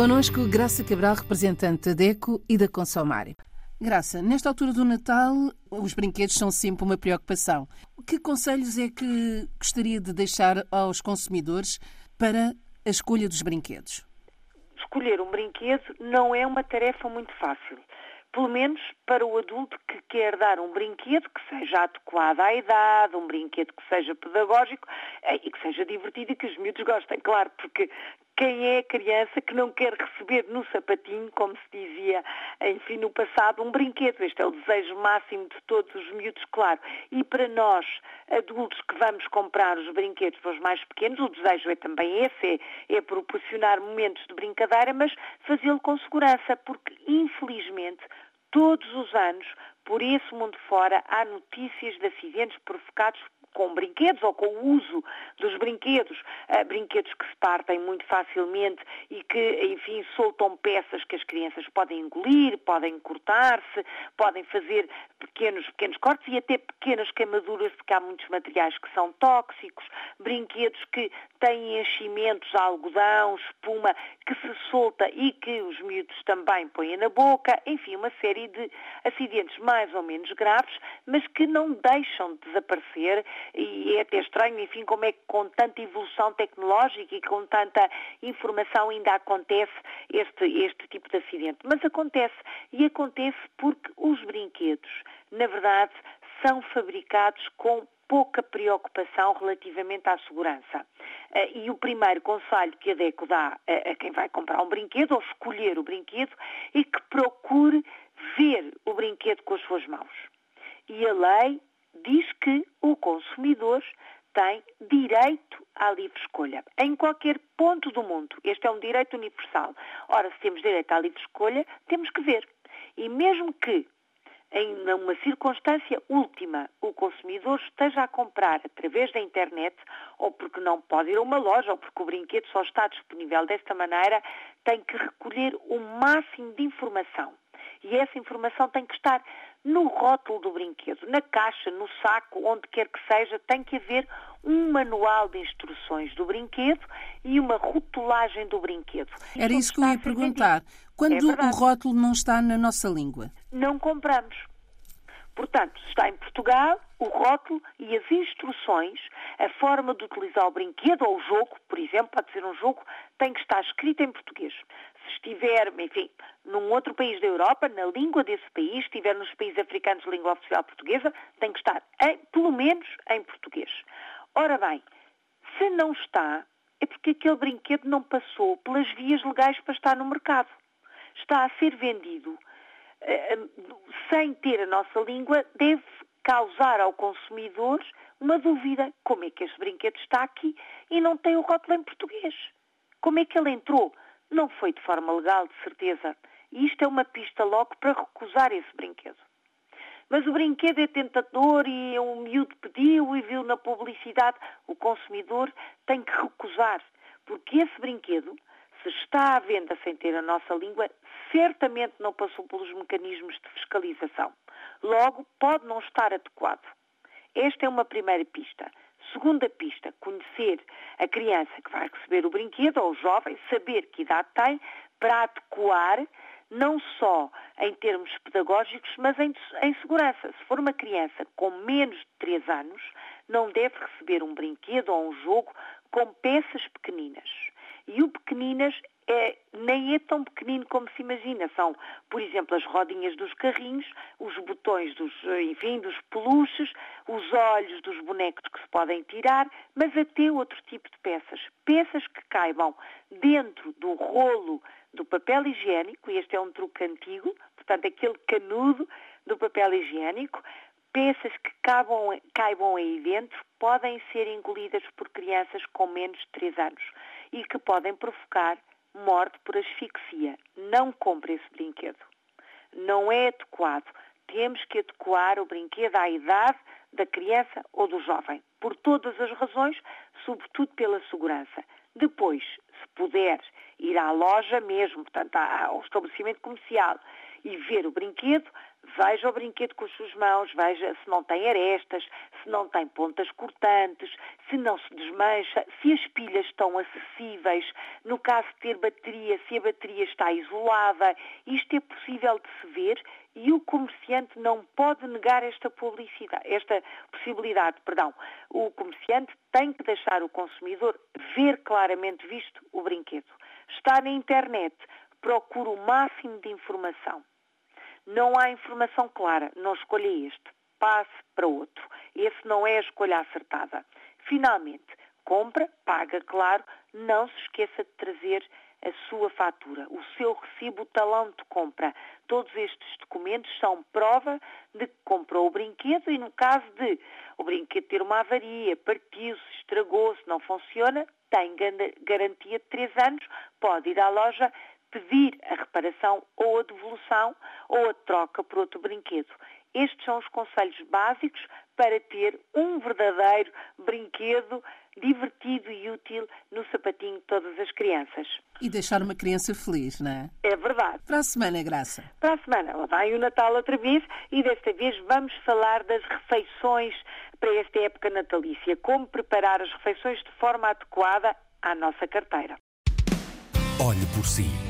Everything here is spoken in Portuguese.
Conosco, Graça Cabral, representante da DECO e da Consomário. Graça, nesta altura do Natal, os brinquedos são sempre uma preocupação. Que conselhos é que gostaria de deixar aos consumidores para a escolha dos brinquedos? Escolher um brinquedo não é uma tarefa muito fácil. Pelo menos para o adulto que quer dar um brinquedo que seja adequado à idade, um brinquedo que seja pedagógico eh, e que seja divertido e que os miúdos gostem, claro, porque quem é a criança que não quer receber no sapatinho, como se dizia, enfim, no passado, um brinquedo. Este é o desejo máximo de todos os miúdos, claro. E para nós, adultos que vamos comprar os brinquedos para os mais pequenos, o desejo é também esse, é, é proporcionar momentos de brincadeira, mas fazê-lo com segurança, porque, infelizmente, todos os anos, por esse mundo fora, há notícias de acidentes provocados com brinquedos ou com o uso dos brinquedos, brinquedos que se partem muito facilmente e que, enfim, soltam peças que as crianças podem engolir, podem cortar-se, podem fazer pequenos, pequenos cortes e até pequenas queimaduras, porque há muitos materiais que são tóxicos, brinquedos que têm enchimentos, algodão, espuma, que se solta e que os miúdos também põem na boca, enfim, uma série de acidentes mais ou menos graves, mas que não deixam de desaparecer e é até estranho, enfim, como é que com tanta evolução tecnológica e com tanta informação ainda acontece este, este tipo de acidente. Mas acontece, e acontece porque os brinquedos, na verdade, são fabricados com pouca preocupação relativamente à segurança. Eh, e o primeiro conselho que a DECO dá a quem vai comprar um brinquedo ou escolher o brinquedo é que procure ver o brinquedo com as suas mãos. E a lei diz que o consumidor tem direito à livre escolha. Em qualquer ponto do mundo. Este é um direito universal. Ora, se temos direito à livre escolha, temos que ver. E mesmo que em uma circunstância última o consumidor esteja a comprar através da internet, ou porque não pode ir a uma loja, ou porque o brinquedo só está disponível desta maneira, tem que recolher o máximo de informação. E essa informação tem que estar no rótulo do brinquedo, na caixa, no saco, onde quer que seja, tem que haver um manual de instruções do brinquedo e uma rotulagem do brinquedo. Era isso que eu ia perguntar. Quando é o rótulo não está na nossa língua? Não compramos. Portanto, está em Portugal, o rótulo e as instruções, a forma de utilizar o brinquedo ou o jogo, por exemplo, pode ser um jogo, tem que estar escrito em português. Se estiver, enfim, num outro país da Europa, na língua desse país, se estiver nos países africanos de língua oficial portuguesa, tem que estar, em, pelo menos, em português. Ora bem, se não está, é porque aquele brinquedo não passou pelas vias legais para estar no mercado. Está a ser vendido eh, sem ter a nossa língua, deve causar ao consumidor uma dúvida. Como é que este brinquedo está aqui e não tem o rótulo em português? Como é que ele entrou? Não foi de forma legal, de certeza. E isto é uma pista logo para recusar esse brinquedo. Mas o brinquedo é tentador e um miúdo pediu e viu na publicidade. O consumidor tem que recusar, porque esse brinquedo se está à venda sem ter a nossa língua, certamente não passou pelos mecanismos de fiscalização. Logo, pode não estar adequado. Esta é uma primeira pista. Segunda pista, conhecer a criança que vai receber o brinquedo ou o jovem, saber que idade tem para adequar não só em termos pedagógicos, mas em, em, segurança. Se for uma criança com menos de 3 anos, não deve receber um brinquedo ou um jogo com peças pequeninas. E o pequeninas é, nem é tão pequenino como se imagina. São, por exemplo, as rodinhas dos carrinhos, os botões dos, enfim, dos peluches, os olhos dos bonecos que se podem tirar, mas até outro tipo de peças. Peças que caibam dentro do rolo do papel higiênico, e este é um truque antigo, portanto, aquele canudo do papel higiênico, peças que caibam, caibam aí dentro podem ser engolidas por crianças com menos de 3 anos e que podem provocar morte por asfixia. Não compre esse brinquedo. Não é adequado. Temos que adequar o brinquedo à idade da criança ou do jovem, por todas as razões, sobretudo pela segurança. Depois, puder ir à loja mesmo, portanto ao estabelecimento comercial e ver o brinquedo, veja o brinquedo com as suas mãos, veja se não tem arestas, se não tem pontas cortantes, se não se desmancha, se as pilhas estão acessíveis, no caso de ter bateria, se a bateria está isolada. Isto é possível de se ver e o comerciante não pode negar esta publicidade, esta possibilidade, perdão. O comerciante tem que deixar o consumidor ver claramente visto o brinquedo. Está na internet, procura o máximo de informação. Não há informação clara, não escolha este, passe para outro. Esse não é a escolha acertada. Finalmente, compra, paga, claro, não se esqueça de trazer a sua fatura, o seu recibo, o talão de compra. Todos estes documentos são prova de que comprou o brinquedo e no caso de o brinquedo ter uma avaria, partiu-se, estragou-se, não funciona, tem garantia de três anos, pode ir à loja pedir a reparação ou a devolução ou a troca por outro brinquedo. Estes são os conselhos básicos para ter um verdadeiro brinquedo divertido e útil no sapatinho de todas as crianças. E deixar uma criança feliz, não é? É verdade. Para a semana, Graça. Para a semana, lá vai o Natal outra vez e desta vez vamos falar das refeições para esta época natalícia. Como preparar as refeições de forma adequada à nossa carteira. Olhe por si